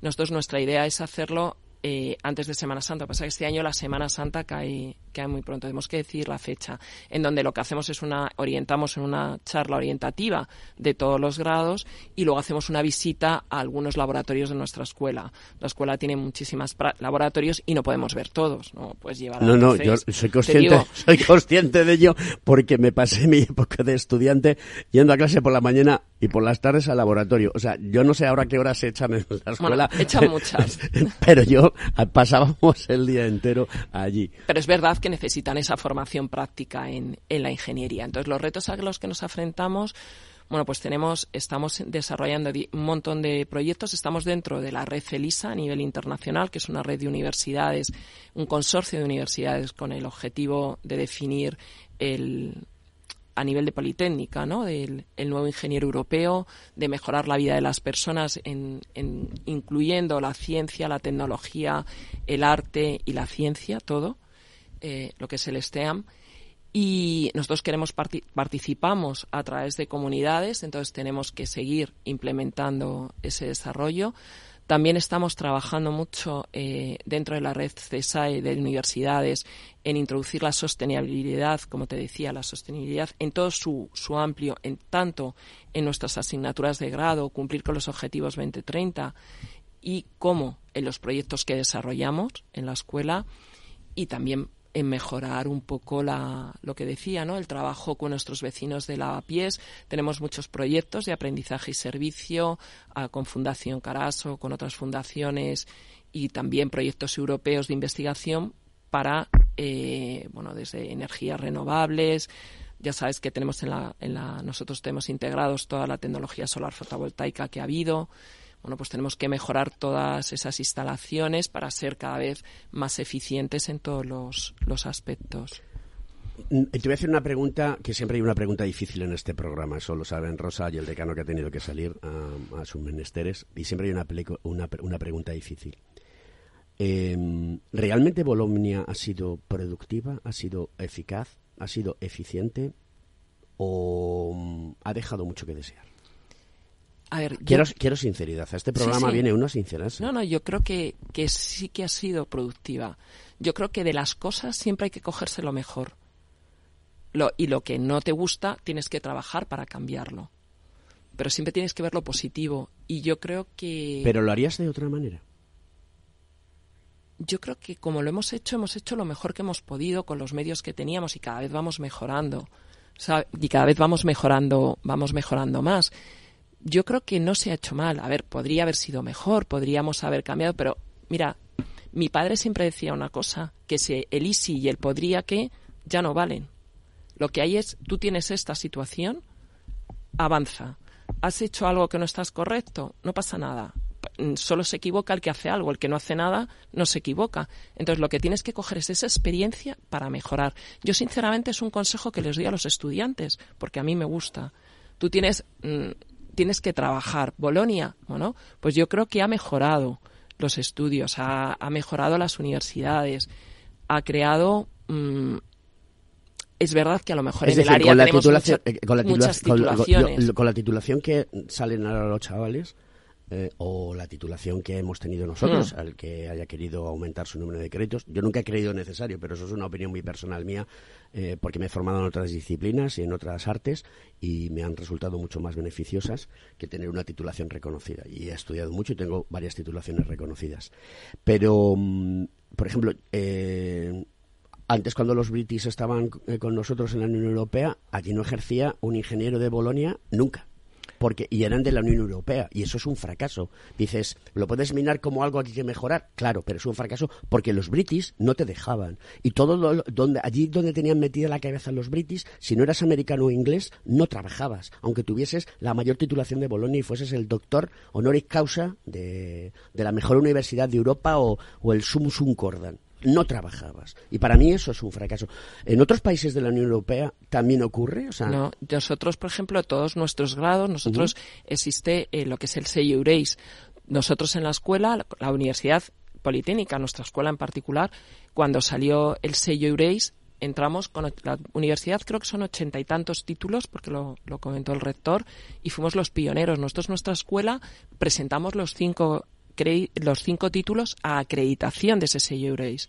Nosotros nuestra idea es hacerlo eh, antes de Semana Santa. Pasa que este año la Semana Santa cae, cae muy pronto. Tenemos que decir la fecha, en donde lo que hacemos es una, orientamos en una charla orientativa de todos los grados y luego hacemos una visita a algunos laboratorios de nuestra escuela. La escuela tiene muchísimos laboratorios y no podemos ver todos, ¿no? Puedes llevar a-
No, no, yo soy
te
consciente,
digo,
soy consciente de ello porque me pasé mi época de estudiante yendo a clase por la mañana y por las tardes al laboratorio. O sea, yo no sé ahora qué horas se echan en la escuela.
echan muchas. *laughs*
pero yo *laughs* pasábamos el día entero allí.
Pero es verdad que necesitan esa formación práctica en, en la ingeniería. Entonces, los retos a los que nos enfrentamos, bueno, pues tenemos, estamos desarrollando un montón de proyectos. Estamos dentro de la red CELISA a nivel internacional, que es una red de universidades, un consorcio de universidades con el objetivo de definir el, a nivel de Politécnica, ¿no? Del el nuevo ingeniero europeo, de mejorar la vida de las personas, en, en- incluyendo la ciencia, la tecnología, el arte y la ciencia, todo, eh, lo que es el STEAM. Y nosotros queremos parti- participamos a través de comunidades, entonces tenemos que seguir implementando ese desarrollo. También estamos trabajando mucho eh, dentro de la red CESAE de universidades en introducir la sostenibilidad, como te decía, la sostenibilidad en todo su, su amplio, en tanto en nuestras asignaturas de grado, cumplir con los objetivos 2030 y como en los proyectos que desarrollamos en la escuela y también en mejorar un poco la, lo que decía, ¿no? El trabajo con nuestros vecinos de lavapiés. Tenemos muchos proyectos de aprendizaje y servicio ah, con Fundación Caraso, con otras fundaciones y también proyectos europeos de investigación para, eh, bueno, desde energías renovables. Ya sabes que tenemos en la, en la, nosotros tenemos integrados toda la tecnología solar fotovoltaica que ha habido bueno, pues tenemos que mejorar todas esas instalaciones para ser cada vez más eficientes en todos los, los aspectos.
Mm, Te voy a hacer una pregunta, que siempre hay una pregunta difícil en este programa, eso lo saben Rosa y el decano que ha tenido que salir a, sus menesteres, y siempre hay una, una, una pregunta difícil. Eh, ¿Realmente Bologna ha sido productiva, ha sido eficaz, ha sido eficiente o mm, ha dejado mucho que desear?
A ver, yo-
Quiero, sinceridad. A este
Sí,
programa
sí.
viene uno a sincerarse.
No, no, yo creo que, que sí que ha sido productiva. Yo creo que de las cosas siempre hay que cogerse lo mejor. Lo, y lo que no te gusta tienes que trabajar para cambiarlo. Pero siempre tienes que ver lo positivo. Y yo creo que...
Pero lo harías de otra manera.
yo creo que como lo hemos hecho, hemos hecho lo mejor que hemos podido con los medios que teníamos y cada vez vamos mejorando. O sea, y cada vez vamos mejorando, vamos mejorando más. Yo creo que no se ha hecho mal. A ver, podría haber sido mejor, podríamos haber cambiado, pero mira, mi padre siempre decía una cosa, que si el y y el podría que ya no valen. Lo que hay es, tú tienes esta situación, avanza. ¿Has hecho algo que no estás correcto? No pasa nada. Solo se equivoca el que hace algo, el que no hace nada no se equivoca. Entonces lo que tienes que coger es esa experiencia para mejorar. Yo sinceramente es un consejo que les doy a los estudiantes, porque a mí me gusta. Tú tienes, mm, tienes que trabajar. Bolonia, bueno, pues yo creo que ha mejorado los estudios, ha, ha mejorado las universidades, ha creado mm, es verdad que a lo mejor
Es
en
decir,
el área
con la,
tenemos
titulación,
mucha-
eh, con, la
muchas
con la- con-
titulaciones.
lo- con la titulación que salen ahora los chavales eh, o la titulación que hemos tenido nosotros,
Hmm.
al que haya querido aumentar su número de créditos, yo nunca he creído necesario, pero eso es una opinión muy personal mía, eh, porque me he formado en otras disciplinas y en otras artes y me han resultado mucho más beneficiosas que tener una titulación reconocida. Y he estudiado mucho y tengo varias titulaciones reconocidas. Pero, mm, por ejemplo, eh, antes cuando los british estaban eh, con nosotros en la Unión Europea, allí no ejercía un ingeniero de Bolonia nunca. Porque, y eran de la Unión Europea, y eso es un fracaso. Dices, ¿lo puedes mirar como algo que hay que mejorar? Claro, pero es un fracaso porque los british no te dejaban. Y todo lo, donde, allí donde tenían metida la cabeza los british, si no eras americano o inglés, no trabajabas. Aunque tuvieses la mayor titulación de Bolonia y fueses el doctor honoris causa de, de la mejor universidad de Europa o, o el sum sum cordan no trabajabas. Y para mí eso es un fracaso. ¿En otros países de la Unión Europea también ocurre? O sea,
No, nosotros, por ejemplo, todos nuestros grados, nosotros existe eh, lo que es el sello Eurace. Nosotros en la escuela, la, Universidad Politécnica, nuestra escuela en particular, cuando salió el sello Eurace, entramos con la universidad, creo que son ochenta y tantos títulos, porque lo, lo comentó el rector, y fuimos los pioneros. Nosotros, nuestra escuela, presentamos los cinco los cinco títulos a acreditación de ese sello Eurace.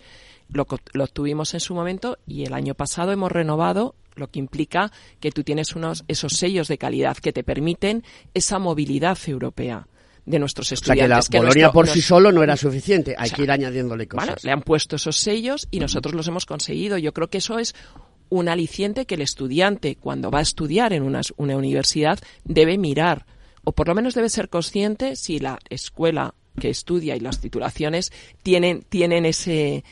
Lo, lo obtuvimos en su momento y el año pasado hemos renovado lo que implica que tú tienes unos esos sellos de calidad que te permiten esa movilidad europea de nuestros
o sea, que la
estudiantes. que
Bolonia
nuestro-
por sí
nos-
solo no era suficiente. Hay
O sea,
que ir añadiéndole cosas.
Bueno, le han puesto esos sellos y nosotros los hemos conseguido. Yo creo que eso es un aliciente que el estudiante, cuando va a estudiar en una, una universidad, debe mirar, o por lo menos debe ser consciente si la escuela que estudia y las titulaciones tienen, tienen ese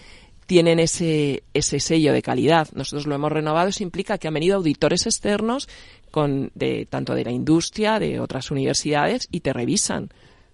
tienen ese, ese sello de calidad. Nosotros lo hemos renovado. Eso implica que han venido auditores externos con, de, tanto de la industria, de otras universidades, y te revisan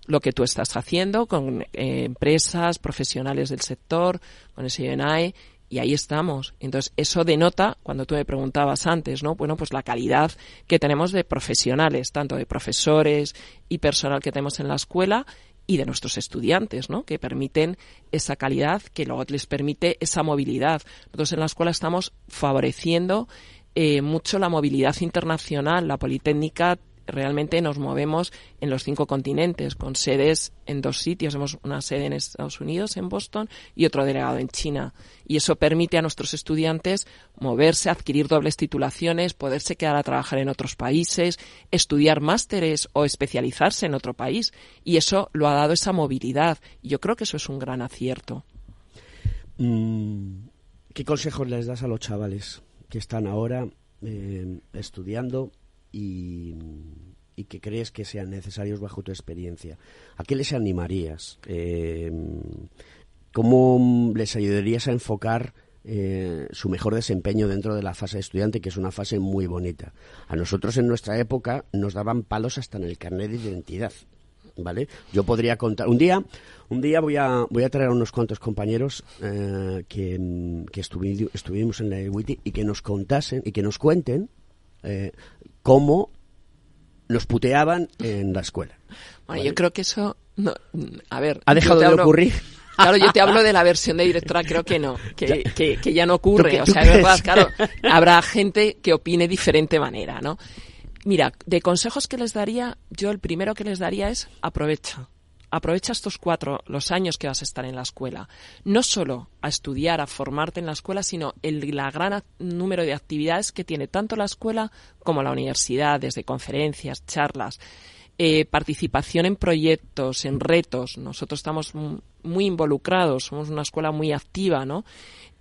lo que tú estás haciendo con eh, empresas, profesionales del sector, con ese INAE, y ahí estamos. Entonces, eso denota, cuando tú me preguntabas antes, ¿no? Bueno, pues la calidad que tenemos de profesionales, tanto de profesores y personal que tenemos en la escuela, y de nuestros estudiantes, ¿no? Que permiten esa calidad, que luego les permite esa movilidad. Nosotros en la escuela estamos favoreciendo eh, mucho la movilidad internacional. La Politécnica realmente nos movemos en los cinco continentes, con sedes en dos sitios. Tenemos una sede en Estados Unidos, en Boston, y otro delegado en China. Y eso permite a nuestros estudiantes moverse, adquirir dobles titulaciones, poderse quedar a trabajar en otros países, estudiar másteres o especializarse en otro país. Y eso lo ha dado esa movilidad. Y yo creo que eso es un gran acierto.
Mm, ¿Qué consejos les das a los chavales que están ahora eh, estudiando y, y que crees que sean necesarios bajo tu experiencia? ¿A qué les animarías? Eh, ¿Cómo les ayudarías a enfocar eh, su mejor desempeño dentro de la fase de estudiante, que es una fase muy bonita? A nosotros en nuestra época nos daban palos hasta en el carnet de identidad. ¿Vale? Yo podría contar. Un día, un día voy a, voy a traer a unos cuantos compañeros eh, que, que estuvi- estuvimos en la EWITI y que nos contasen y que nos cuenten eh, cómo nos puteaban en la escuela.
Bueno, yo creo que eso, no, a ver.
¿Ha dejado de
hablo-
ocurrir?
Claro, yo te hablo de la versión de directora, creo que no, que, que, que ya no ocurre.
¿Tú qué-
o sea, es verdad, claro, *laughs* habrá gente que opine de diferente manera, ¿no? Mira, de consejos que les daría, yo el primero que les daría es aprovecha. Aprovecha estos cuatro, los años que vas a estar en la escuela. No solo a estudiar, a formarte en la escuela, sino el la gran número de actividades que tiene tanto la escuela como la universidad, desde conferencias, charlas, eh, participación en proyectos, en retos. Nosotros estamos mu- muy involucrados, somos una escuela muy activa, ¿no?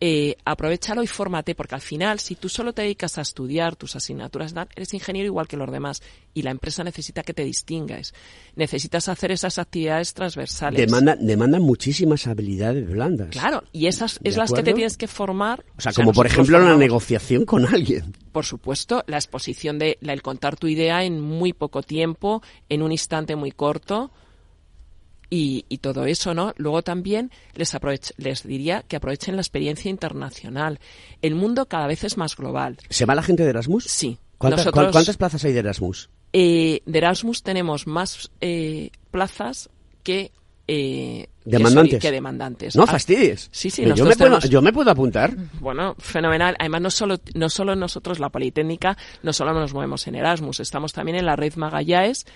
Eh, aprovechalo y fórmate, porque al final, si tú solo te dedicas a estudiar tus asignaturas, eres ingeniero igual que los demás, y la empresa necesita que te distingas. Necesitas hacer esas actividades transversales.
Demanda, demandan muchísimas habilidades blandas.
Claro, y esas
¿De
es las que te tienes que formar.
O sea, como por ejemplo la negociación con alguien.
por supuesto, la exposición de la- el contar tu idea en muy poco tiempo, en un instante muy corto y, y todo eso, ¿no? Luego también les, les diría que aprovechen la experiencia internacional. El mundo cada vez es más global.
¿Se va la gente de Erasmus?
Sí.
¿Cuántas,
Nosotros-
cuán- ¿Cuántas plazas hay de Erasmus?
Eh, de Erasmus tenemos más eh, plazas que eh,
¿Demandantes?
que demandantes.
No fastidies.
Sí, sí,
Yo me, puedo, yo me puedo apuntar.
bueno, fenomenal. Además, no solo, no solo nosotros, la Politécnica, no solo nos movemos en Erasmus, estamos también en la red Magallanes,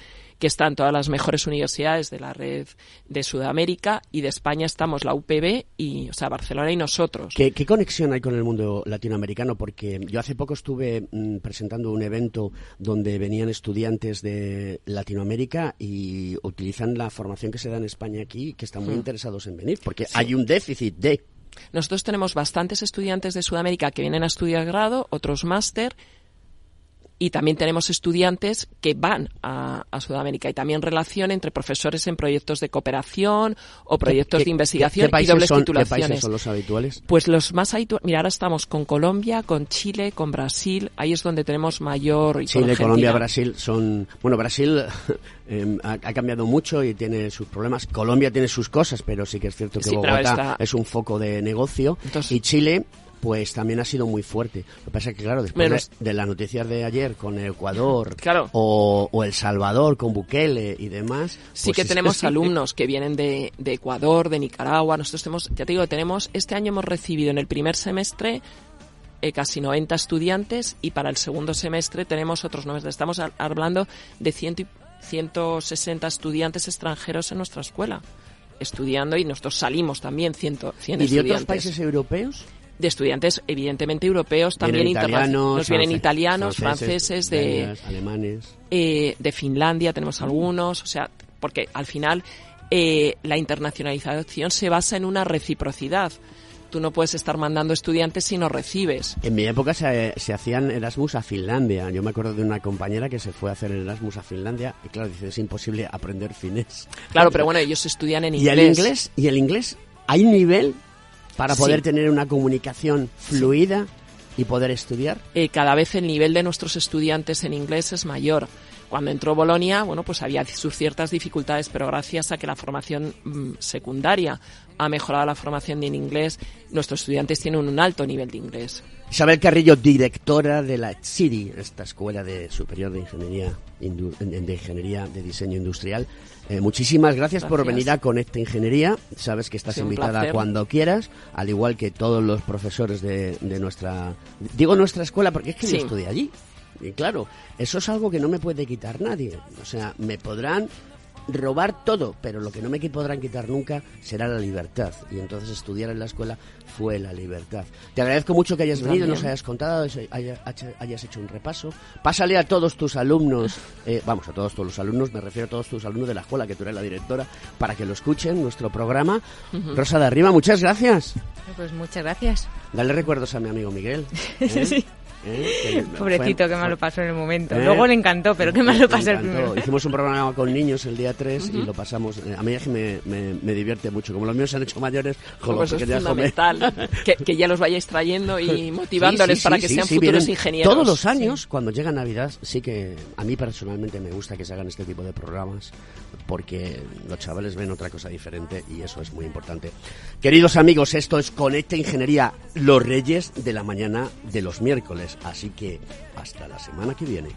que están todas las mejores universidades de la red de Sudamérica y de España estamos la UPB y, o sea, Barcelona y nosotros.
¿Qué, qué conexión hay con el mundo latinoamericano? Porque yo hace poco estuve mm, presentando un evento donde venían estudiantes de Latinoamérica y utilizan la formación que se da en España aquí, que están muy
Hmm.
interesados en venir, porque
Sí.
hay un déficit de...
Nosotros tenemos bastantes estudiantes de Sudamérica que vienen a estudiar grado, otros máster, y también tenemos estudiantes que van a, a Sudamérica y también relación entre profesores en proyectos de cooperación o proyectos
¿Qué-
de investigación
qué- qué
y dobles
son- ¿Qué
titulaciones.
países son los habituales?
Pues los más habituales, mira, ahora estamos con Colombia, con Chile, con Brasil, ahí es donde tenemos mayor y
Chile. Colombia, Brasil son... Bueno, Brasil *laughs* eh, ha, ha cambiado mucho y tiene sus problemas. Colombia tiene sus cosas, pero sí que es cierto que
Sí,
Bogotá
está-
es un foco de negocio. y Chile, pues también ha sido muy fuerte. Lo que pasa es que, claro, después
Menos-
de, de las noticias de ayer con Ecuador *laughs*
Claro.
o, o El Salvador con Bukele y demás...
Sí
pues
que
es-
tenemos alumnos que vienen de, de Ecuador, de Nicaragua. Nosotros tenemos, ya te digo, tenemos, este año hemos recibido en el primer semestre eh, casi 90 estudiantes y para el segundo semestre tenemos otros 90. Estamos a- hablando de 100 y- 160 estudiantes extranjeros en nuestra escuela estudiando y nosotros salimos también 100, 100
¿Y de
estudiantes.
otros países europeos?
De estudiantes evidentemente europeos, también internacionales.
italianos,
Nos vienen italianos, franceses, de,
alemanes...
eh, de Finlandia tenemos algunos, o sea, porque al final eh, la internacionalización se basa en una reciprocidad. Tú no puedes estar mandando estudiantes si no recibes.
En mi época se, se hacían Erasmus a Finlandia. Yo me acuerdo de una compañera que se fue a hacer el Erasmus a Finlandia y claro, dice, es imposible aprender finés.
Claro, pero bueno, ellos estudian en
¿Y
inglés.
el inglés? ¿Y el inglés? ¿Hay nivel para poder
Sí.
tener una comunicación fluida y poder estudiar?
eh, cada vez el nivel de nuestros estudiantes en inglés es mayor. Cuando entró Bolonia, bueno, pues había sus ciertas dificultades, pero gracias a que la formación mm, secundaria ha mejorado la formación en inglés, nuestros estudiantes tienen un alto nivel de inglés.
Isabel Carrillo, directora de la CIRI, esta Escuela de Superior de Ingeniería, de Ingeniería de Diseño Industrial. Eh, muchísimas gracias, por venir a Conecta Ingeniería. Sabes que estás
Sí,
invitada
placer.
cuando quieras, al igual que todos los profesores de, de nuestra... Digo nuestra escuela porque es que
Sí.
yo estudié allí. Y claro, eso es algo que no me puede quitar nadie. O sea, me podrán robar todo, pero lo que no me podrán quitar nunca será la libertad. Y entonces estudiar en la escuela fue la libertad. Te agradezco mucho que hayas venido,
También.
nos hayas contado, hayas hecho un repaso. Pásale a todos tus alumnos, *laughs* eh, vamos, a todos, los alumnos, me refiero a todos tus alumnos de la escuela, que tú eres la directora, para que lo escuchen, nuestro programa. Rosa de Arriba, muchas gracias.
Pues muchas gracias.
Dale recuerdos a mi amigo Miguel. *laughs* ¿eh?
Sí.
¿Eh? Que
Pobrecito,
fue-
que mal lo pasó en el momento.
¿Eh?
Luego le encantó, pero qué mal lo pasó el primero. *laughs*
Hicimos un programa con niños el día 3 y lo pasamos. eh, A mí es que me, me, me divierte mucho. Como los míos se han hecho mayores, con
Pues
los
es
pequeños jóvenes.
fundamental *laughs* que, que ya los vayáis trayendo y motivándoles
Sí, sí,
para
sí,
que
sí,
sean
sí,
futuros ingenieros.
Todos los años, cuando llega Navidad, sí que a mí personalmente me gusta que se hagan este tipo de programas porque los chavales ven otra cosa diferente y eso es muy importante. Queridos amigos, esto es Conecta Ingeniería, los reyes de la mañana de los miércoles. Así que hasta la semana que viene.